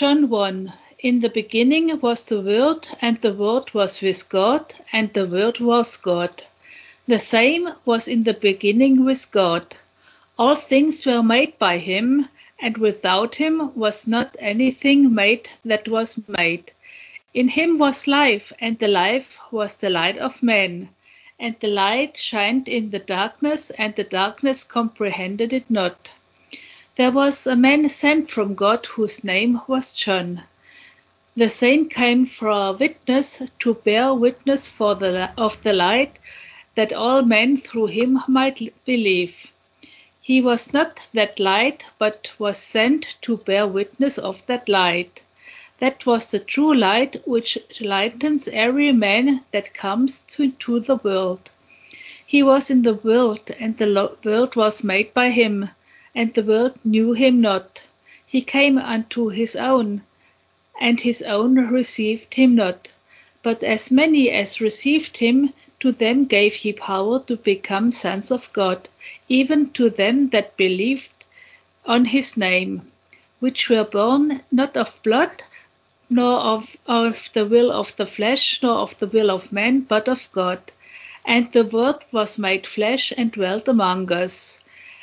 John 1 In the beginning was the Word, and the Word was with God, and the Word was God. The same was in the beginning with God. All things were made by him, and without him was not anything made that was made. In him was life, and the life was the light of men. And the light shined in the darkness, and the darkness comprehended it not. There was a man sent from God whose name was John. The same came for a witness, to bear witness for the, of the light, that all men through him might believe. He was not that light, but was sent to bear witness of that light. That was the true light which lightens every man that comes to, to the world. He was in the world, and the world was made by him, and the world knew him not. He came unto his own, and his own received him not. But as many as received him, to them gave he power to become sons of God, even to them that believed on his name, which were born not of blood, nor of, of the will of the flesh, nor of the will of man, but of God. And the Word was made flesh and dwelt among us.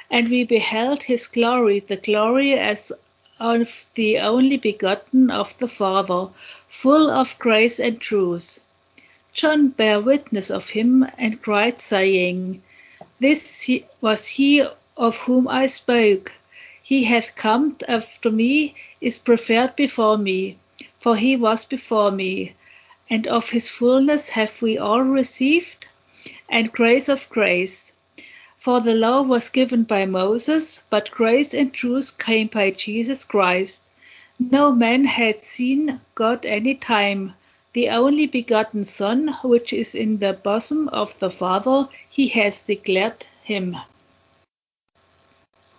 And we beheld his glory, the glory as of the only begotten of the Father, full of grace and truth. John bare witness of him, and cried, saying, This was he of whom I spoke. He hath come after me, is preferred before me for he was before me. And of his fullness have we all received, and grace of grace. For the law was given by Moses, but grace and truth came by Jesus Christ. No man had seen God any time. The only begotten Son, which is in the bosom of the Father, he has declared him.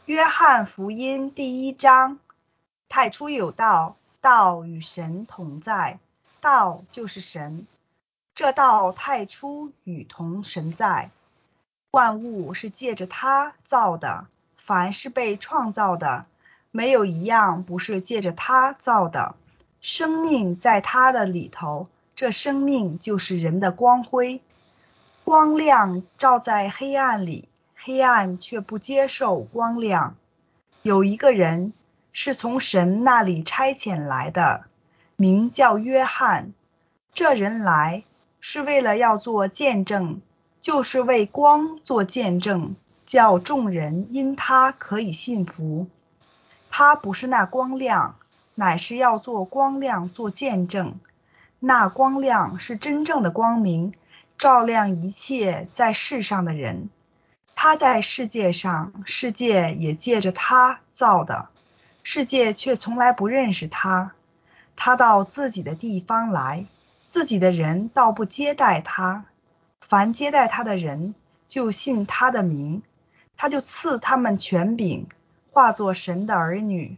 约翰福音第一章：太初有道，道与神同在，道就是神。这道太初与同神在， 万物是借着他造的，凡是被创造的，没有一样不是借着他造的。生命在他的里头，这生命就是人的光辉。光亮照在黑暗里，黑暗却不接受光亮。有一个人。是从神那里差遣来的，名叫约翰。这人来是为了要做见证，就是为光做见证，叫众人因他可以信服。他不是那光亮，乃是要做光亮做见证。那光亮是真正的光明，照亮一切在世上的人。他在世界上，世界也借着他造的。世界却从来不认识他，他到自己的地方来，自己的人倒不接待他。凡接待他的人，就信他的名，他就赐他们权柄，化作神的儿女。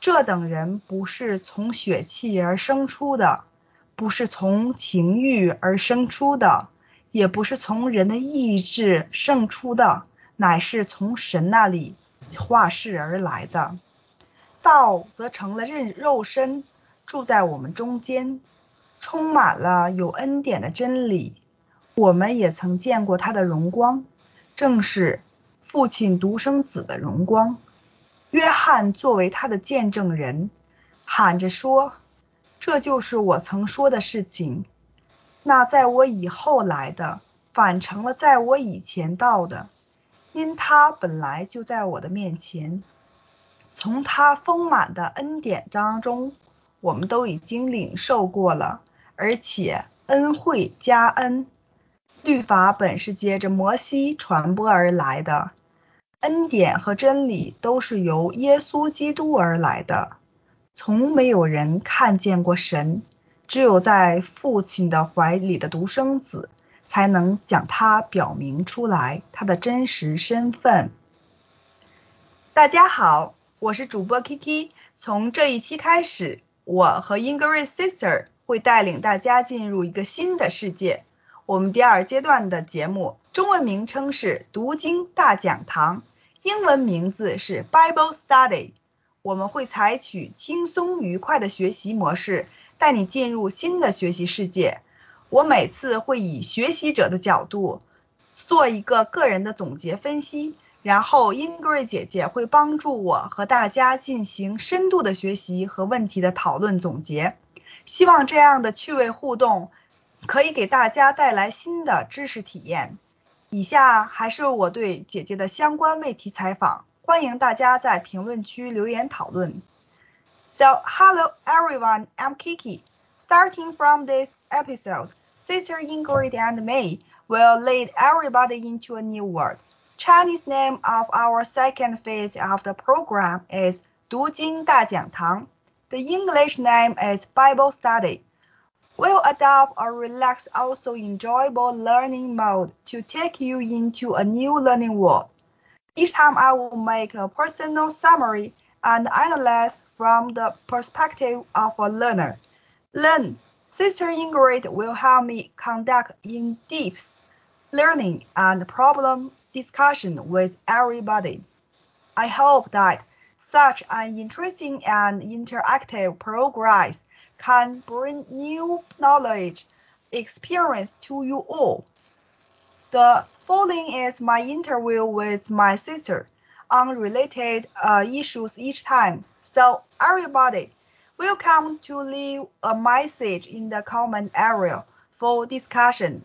这等人不是从血气而生出的，不是从情欲而生出的，也不是从人的意志生出的，乃是从神那里化世而来的。道则成了肉肉身，住在我们中间，充满了有恩典的真理。我们也曾见过他的荣光，正是父亲独生子的荣光。约翰作为他的见证人，喊着说：“这就是我曾说的事情。那在我以后来的，反成了在我以前到的，因他本来就在我的面前。”从他丰满的恩典当中，我们都已经领受过了，而且恩惠加恩。律法本是接着摩西传播而来的，恩典和真理都是由耶稣基督而来的。从没有人看见过神，只有在父亲的怀里的独生子才能将他表明出来他的真实身份。大家好。我是主播 Kiki，从这一期开始，我和 English Sister 会带领大家进入一个新的世界。我们第二阶段的节目中文名称是读经大讲堂，英文名字是 Bible Study。我们会采取轻松愉快的学习模式，带你进入新的学习世界。我每次会以学习者的角度做一个个人的总结分析，然后 Ingrid 姐姐会帮助我和大家进行深度的学习和问题的讨论总结。希望这样的趣味互动可以给大家带来新的知识体验。以下还是我对姐姐的相关问题采访，欢迎大家在评论区留言讨论。So, hello everyone, I'm Kiki. Starting from this episode, Sister Ingrid and me will lead everybody into a new world. Chinese name of our second phase of the program is 读经大讲堂. The English name is Bible study. We'll adopt a relaxed, also enjoyable learning mode to take you into a new learning world. Each time I will make a personal summary and analyze from the perspective of a learner. Then, Sister Ingrid will help me conduct in-depth learning and problem discussion with everybody. I hope that such an interesting and interactive progress can bring new knowledge experience to you all. The following is my interview with my sister on related uh, issues each time. So everybody, welcome to leave a message in the comment area for discussion.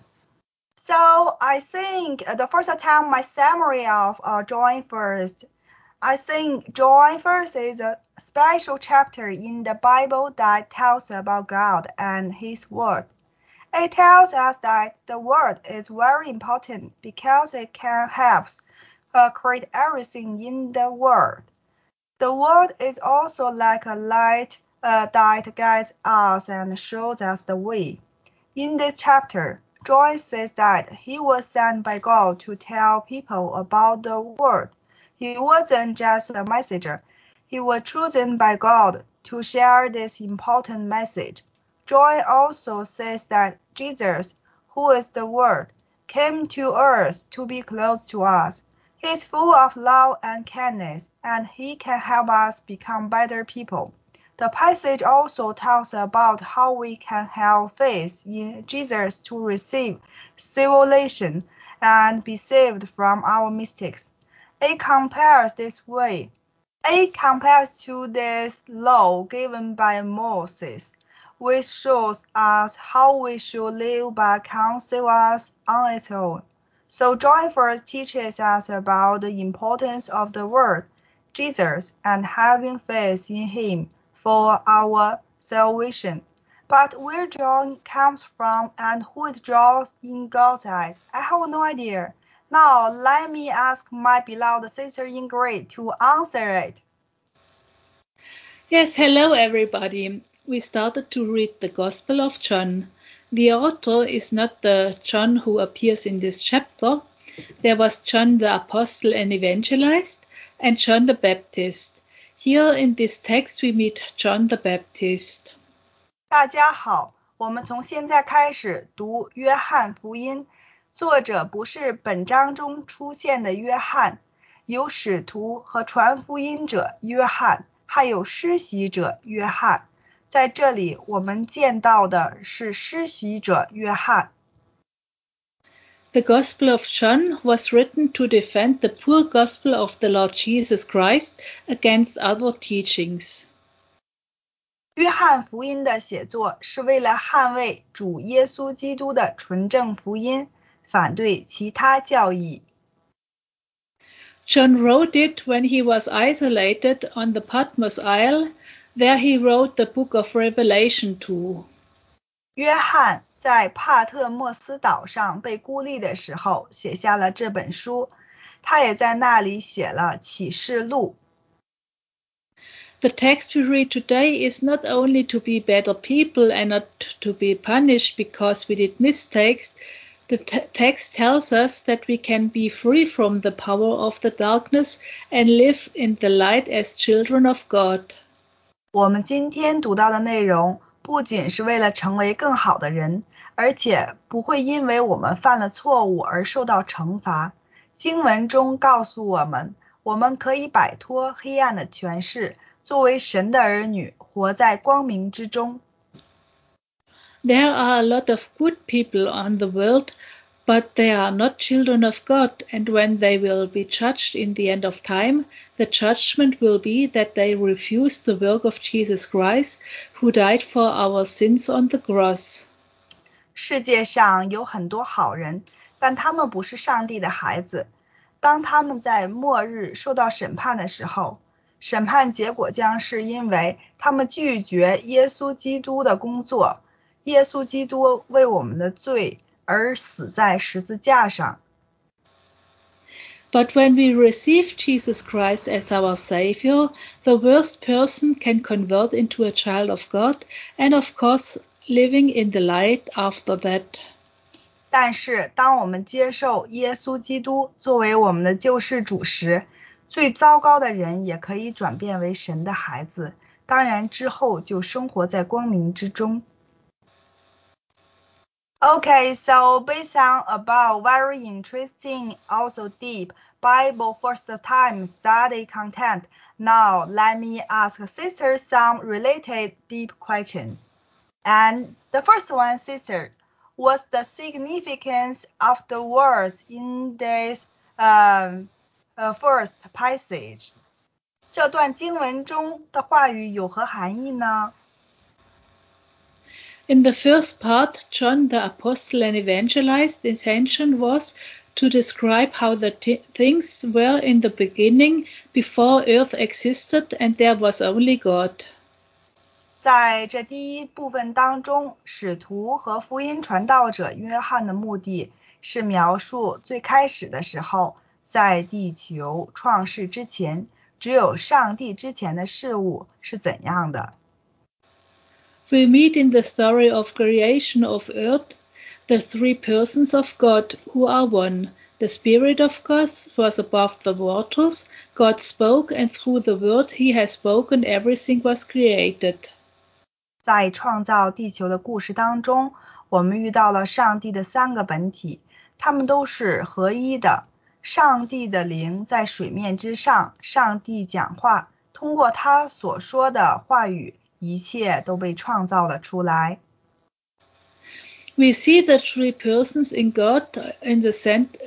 So I think the first time my summary of uh, John First, I think John First is a special chapter in the Bible that tells about God and His Word. It tells us that the Word is very important because it can help uh, create everything in the world. The Word is also like a light uh, that guides us and shows us the way. In this chapter, John says that he was sent by God to tell people about the Word. He wasn't just a messenger, he was chosen by God to share this important message. John also says that Jesus, who is the Word, came to earth to be close to us. He is full of love and kindness, and he can help us become better people. The passage also tells about how we can have faith in Jesus to receive salvation and be saved from our mistakes. It compares this way it compares to this law given by Moses, which shows us how we should live by counsel us on its own. So John first teaches us about the importance of the word, Jesus, and having faith in him for our salvation. But where John comes from and who is joy in God's eyes, I have no idea. Now let me ask my beloved sister Ingrid to answer it. Yes, hello everybody. We started to read the Gospel of John. The author is not the John who appears in this chapter. There was John the Apostle and Evangelist and John the Baptist. Here in this text we meet John the Baptist. 大家好，我们从现在开始读约翰福音。 作者不是本章中出现的约翰，有使徒和传福音者约翰。还有施洗者约翰。在这里，我们见到的是施洗者约翰。The Gospel of John was written to defend the pure gospel of the Lord Jesus Christ against other teachings. 约翰福音的写作是为了捍卫主耶稣基督的纯正福音， 反对其他教义。John wrote it when he was isolated on the Patmos Isle. There he wrote the book of Revelation to. 约翰在帕特莫斯岛上被孤立的时候，写下了这本书。他也在那里写了启示录。The text we read today is not only to be better people and not to be punished because we did mistakes, the text tells us that we can be free from the power of the darkness and live in the light as children of God. 我们今天读到的内容不仅是为了成为更好的人，而且不会因为我们犯了错误而受到惩罚。经文中告诉我们，我们可以摆脱黑暗的权势， 作为神的儿女，活在光明之中。 There are a lot of good people on the world, but they are not children of God, and when they will be judged in the end of time, the judgment will be that they refuse the work of Jesus Christ, who died for our sins on the cross. 世界上有很多好人，但他们不是上帝的孩子。当他们在末日受到审判的时候，审判结果将是因为他们拒绝耶稣基督的工作。 耶稣基督为我们的罪而死在十字架上。 But when we receive Jesus Christ as our Savior, the worst person can convert into a child of God, and of course, living in the light after that. 但是，当我们接受耶稣基督作为我们的救世主时，最糟糕的人也可以转变为神的孩子。当然之后就生活在光明之中。 Okay, so based on about very interesting, also deep Bible first time study content, now let me ask sister some related deep questions. And the first one, sister, what's the significance of the words in this um, uh, first passage? 这段经文中的话语有何含义呢？ In the first part, John the Apostle and Evangelist's intention was to describe how the t- things were in the beginning before earth existed and there was only God. 在这第一部分当中，使徒和福音传道者约翰的目的是描述最开始的时候，在地球创世之前，只有上帝之前的事物是怎样的。 We meet in the story of creation of earth the three persons of God who are one. The Spirit of God was above the waters. God spoke, and through the word he has spoken, everything was created. 在创造地球的故事当中，我们遇到了上帝的三个本体，他们都是合一的。上帝的灵在水面之上，上帝讲话，通过他所说的话语， 一切都被创造了出来。 We see the three persons in God in the cent-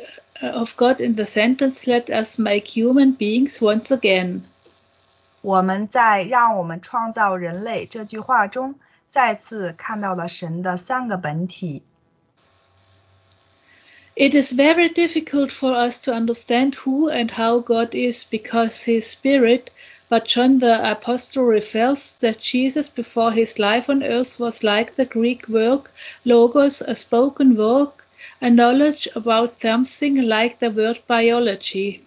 of God in the sentence, "Let us make human beings once again." 我们在“让我们创造人类”这句话中，再次看到了神的三个本体。 It is very difficult for us to understand who and how God is because He is Spirit, but John the Apostle refers that Jesus before his life on earth was like the Greek word logos, a spoken word, a knowledge about something like the word biology.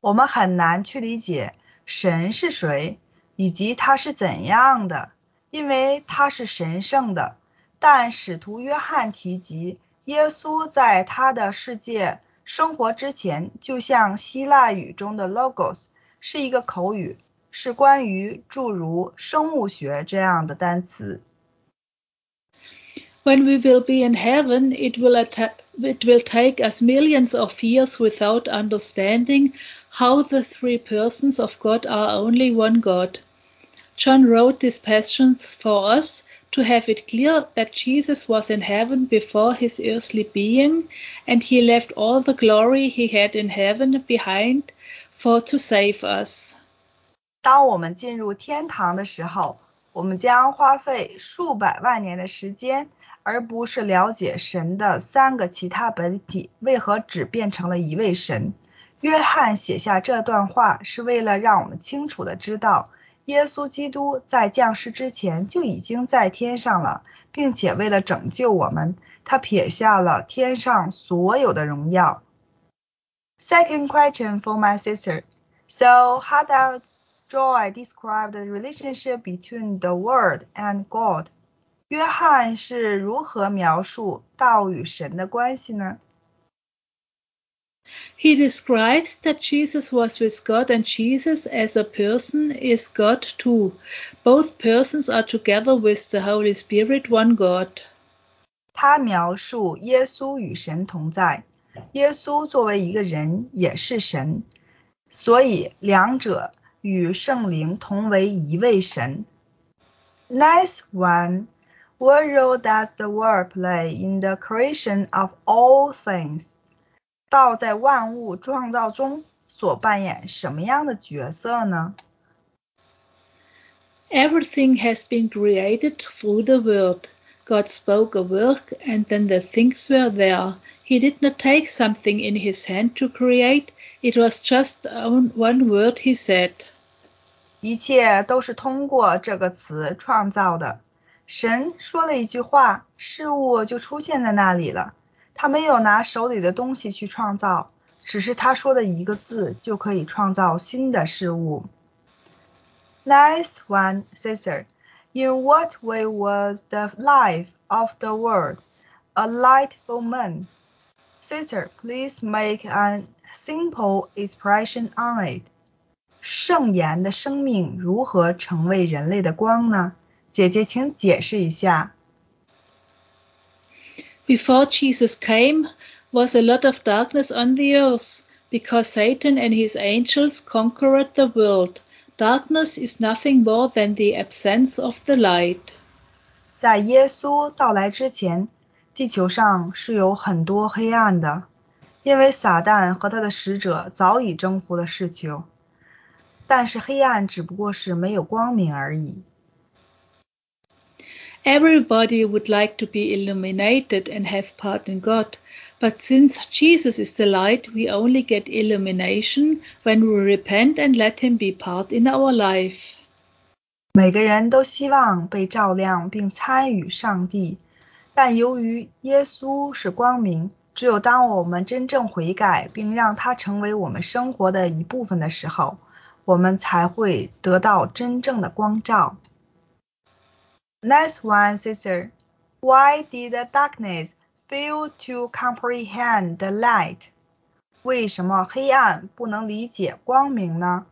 我们很难去理解神是谁，以及他是怎样的，因为他是神圣的。但使徒约翰提及，耶稣在他的世界生活之前，就像希腊语中的 logos 是一个口语，是关于诸如生物学这样的单词。 When we will be in heaven, it will, atta- it will take us millions of years without understanding how the three persons of God are only one God. John wrote this passage for us to have it clear that Jesus was in heaven before his earthly being, and he left all the glory he had in heaven behind for to save us. 当我们进入天堂的时候，我们将花费数百万年的时间，而不是了解神的三个其他本体为何只变成了一位神。约翰写下这段话是为了让我们清楚的知道，耶稣基督在降世之前就已经在天上了，并且为了拯救我们，他撇下了天上所有的荣耀。Second question for my sister. So how does John describe the relationship between the Word and God? God？约翰是如何描述道与神的关系呢？He describes that Jesus was with God and Jesus as a person is God too. Both persons are together with the Holy Spirit, one God. 他描述耶稣与神同在，耶稣作为一个人也是神，所以两者 与圣灵同为一位神。Nice one. What role does the word play in the creation of all things? 道在万物创造中所扮演什么样的角色呢？Everything has been created through the Word. God spoke a word, and then the things were there. He did not take something in his hand to create, it was just one word he said. 一切都是通过这个词创造的。神说了一句话，事物就出现在那里了。他没有拿手里的东西去创造，只是他说的一个字就可以创造新的事物。Nice one, Caesar. In what way was the life of the world a light for men? Caesar, please make a simple expression on it. 圣言的生命如何成为人类的光呢？姐姐，请解释一下。Before Jesus came, was a lot of darkness on the earth, because Satan and his angels conquered the world. Darkness is nothing more than the absence of the light. 在耶稣到来之前， 地球上是有很多黑暗的，因为撒旦和他的使者早已征服了世球。但是黑暗只不过是没有光明而已。Everybody would like to be illuminated and have part in God. But since Jesus is the light, we only get illumination when we repent and let Him be part in our life. 每个人都希望被照亮并参与上帝， 但由于耶稣是光明，只有当我们真正悔改并让他成为我们生活的一部分的时候，我们才会得到真正的光照。Next one, sister. Why did the darkness fail to comprehend the light. 为什么黑暗不能理解光明呢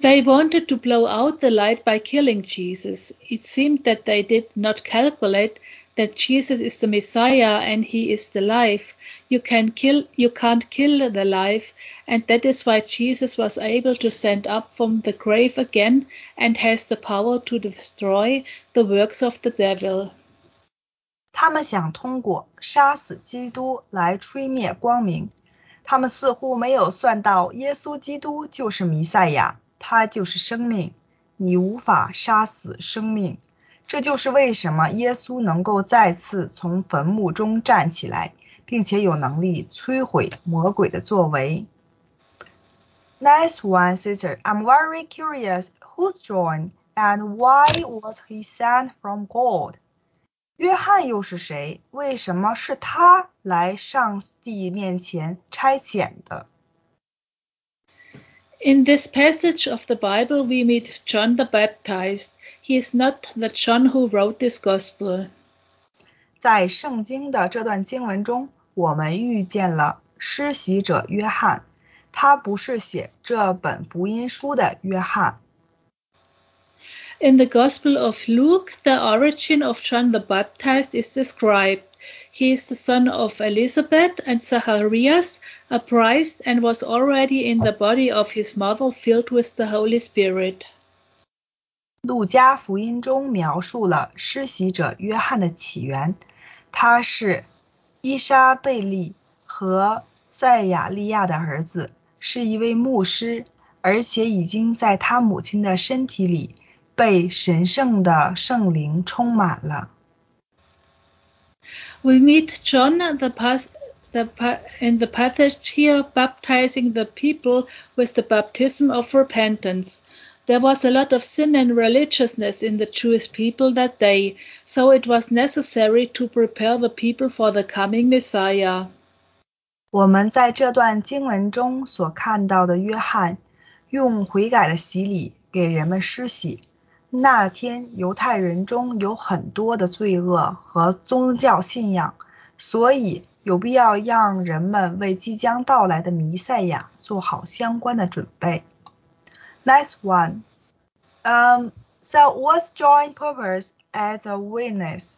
？They wanted to blow out the light by killing Jesus. It seemed that they did not calculate that Jesus is the Messiah and he is the life. You can kill you can't kill the life and that is why Jesus was able to stand up from the grave again and has the power to destroy the works of the devil. 他们想通过杀死基督来吹灭光明，他们似乎没有算到耶稣基督就是弥赛亚， 他就是生命，你无法杀死生命。这就是为什么耶稣能够再次从坟墓中站起来，并且有能力摧毁魔鬼的作为。Nice one, sister. I'm very curious who's John and why was he sent from God? 约翰又是谁？为什么是他来上帝面前差遣的 ？In this passage of the Bible, we meet John the Baptist. He is not the John who wrote this gospel. 在圣经的这段经文中，我们遇见了施洗者约翰，他不是写这本福音书的约翰。 In the Gospel of Luke, the origin of John the Baptist is described. He is the son of Elizabeth and Zacharias, a priest, and was already in the body of his mother filled with the Holy Spirit. 路加福音中描述了施洗者约翰的起源，他是伊莎贝利和塞亚利亚的儿子，是一位牧师，而且已经在他母亲的身体里 被神圣的圣灵充满了。We meet John the path, the in the passage here baptizing the people with the baptism of repentance. There was a lot of sin and religiousness in the Jewish people that day, so it was necessary to prepare the people for the coming Messiah. 我们在这段经文中所看到的约翰，用悔改的洗礼给人们施洗， 那天犹太人中有很多的罪恶和宗教信仰，所以有必要让人们为即将到来的弥赛亚做好相关的准备。Next one, um, so what's John's purpose as a witness?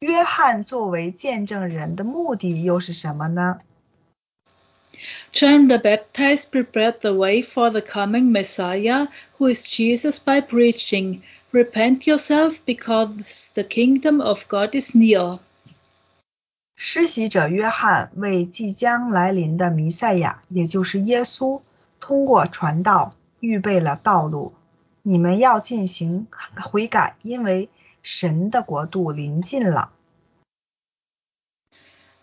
约翰作为见证人的目的又是什么呢 John the Baptist prepared the way for the coming Messiah, who is Jesus, by preaching, Repent yourself, because the kingdom of God is near. 施洗者约翰为即将来临的弥赛亚，也就是耶稣，通过传道预备了道路。你们要进行悔改，因为神的国度临近了。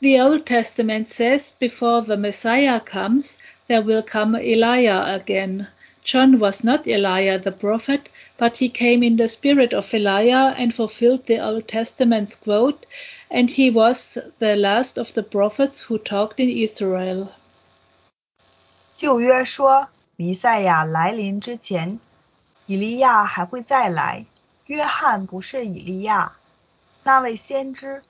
The Old Testament says before the Messiah comes, there will come Elijah again. John was not Elijah the prophet, but he came in the spirit of Elijah and fulfilled the Old Testament's quote, and he was the last of the prophets who talked in Israel. 旧约说，弥赛亚来临之前，以利亚还会再来。约翰不是以利亚，那位先知，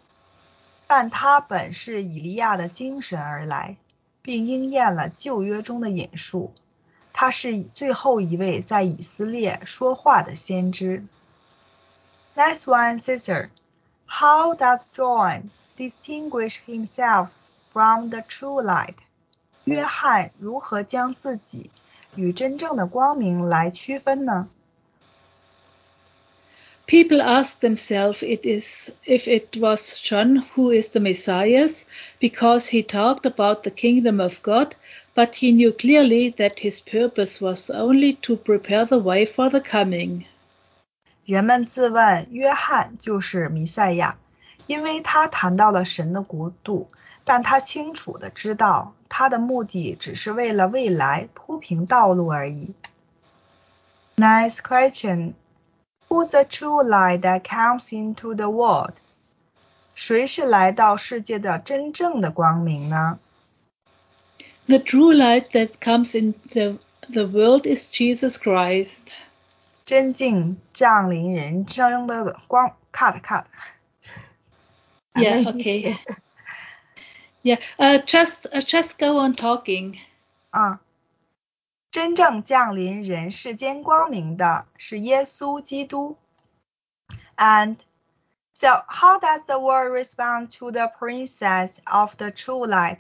但他本是以利亚的精神而来，并应验了旧约中的引述。他是最后一位在以色列说话的先知。Next one, sister. How does John distinguish himself from the true light? 约翰如何将自己与真正的光明来区分呢 ？People ask themselves it is, if it was John who is the Messiah, because he talked about the kingdom of God, but he knew clearly that his purpose was only to prepare the way for the coming. 人们自问约翰就是弥赛亚，因为他谈到了神的国度，但他清楚的知道他的目的只是为了未来铺平道路而已。Nice question. Who's the true light that comes into the world? 谁是来到世界的真正的光明呢？The true light that comes into the world is Jesus Christ. 真境降临人生的光，cut cut。Yeah, okay. Yeah, uh, just uh, just go on talking. 啊， 真正降临人世间光明的是耶稣基督。And so, how does the world respond to the princess of the true light?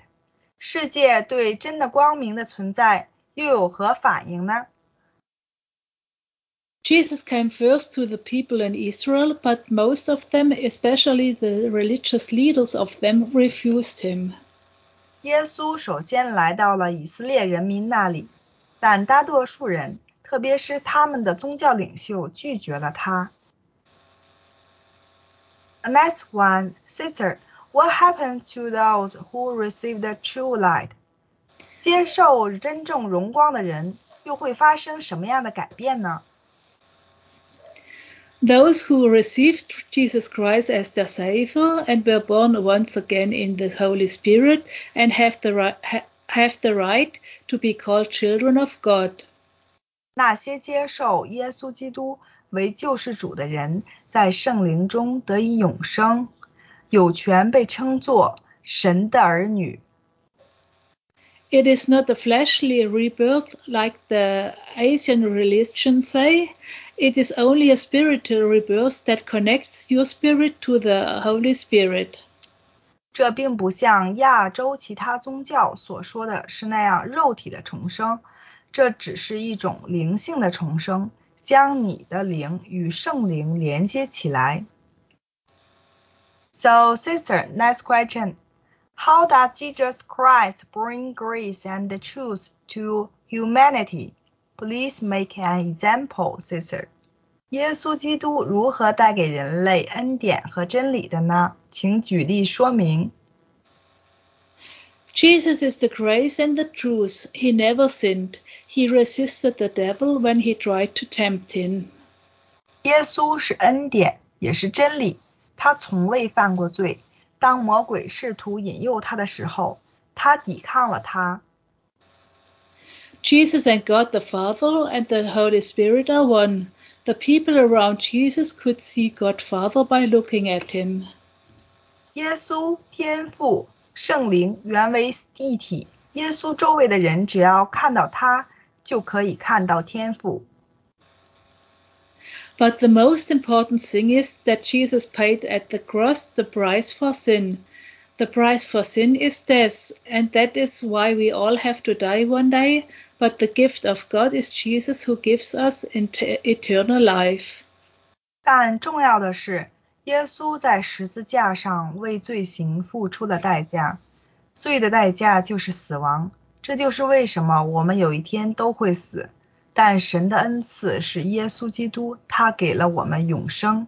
世界对真的光明的存在又有何反应呢？Jesus came first to the people in Israel, but most of them, especially the religious leaders of them, refused him. 耶稣首先来到了以色列人民那里， 但大多数人，特别是他们的宗教领袖，拒绝了他。Next one, sister, what happened to those who received the true light? 接受真正荣光的人，又会发生什么样的改变呢？those who received Jesus Christ as their Savior and were born once again in the Holy Spirit and have the right, have the right to be called children of God. 那些接受耶稣基督为救世主的人，在圣灵中得以永生，有权被称作神的儿女。It is not a fleshly rebirth like the Asian religions say. It is only a spiritual rebirth that connects your spirit to the Holy Spirit. 这并不像亚洲其他宗教所说的是那样肉体的重生，这只是一种灵性的重生，将你的灵与圣灵连接起来。So, sister, next question. How does Jesus Christ bring grace and truth to humanity? Please make an example, sister. 耶稣基督如何带给人类恩典和真理的呢？ 请举例说明。Jesus is the grace and the truth. He never sinned. He resisted the devil when he tried to tempt him. 耶稣是恩典，也是真理。他从未犯过罪。当魔鬼试图引诱他的时候，他抵抗了他。Jesus and God the Father and the Holy Spirit are one. The people around Jesus could see God Father by looking at him. 耶稣、天父、圣灵原为一体。耶稣周围的人只要看到他，就可以看到天父。But the most important thing is that Jesus paid at the cross the price for sin. The price for sin is death, and that is why we all have to die one day. But the gift of God is Jesus who gives us eternal life. 但重要的是， 耶稣在十字架上为罪行付出了代价，罪的代价就是死亡。这就是为什么我们有一天都会死，但神的恩赐是耶稣基督，他给了我们永生。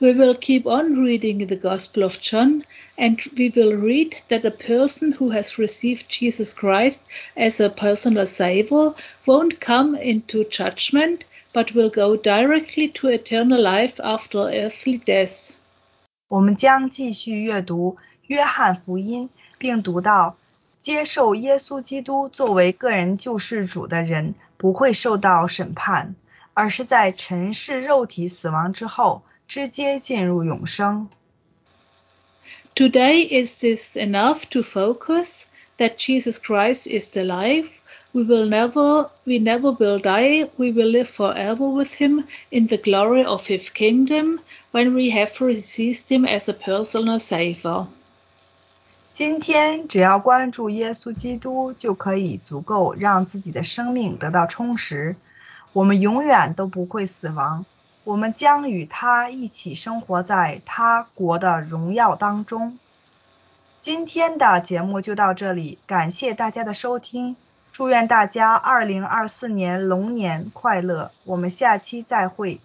We will keep on reading the Gospel of John, and we will read that a person who has received Jesus Christ as a personal Savior won't come into judgment, but will go directly to eternal life after earthly death. 我们将继续阅读约翰福音，并读到接受耶稣基督作为个人救世主的人不会受到审判，而是在尘世肉体死亡之后。直接进入永生。Today is this enough to focus that Jesus Christ is the life. We will never, we never will die. We will live forever with Him in the glory of His kingdom when we have received Him as a personal Savior. 今天只要关注耶稣基督，就可以足够让自己的生命得到充实。我们永远都不会死亡。我们将与他一起生活在他国的荣耀当中。 今天的节目就到这里，感谢大家的收听，祝愿大家二零二四年龙年快乐，我们下期再会。